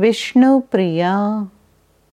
Vishnu Priya.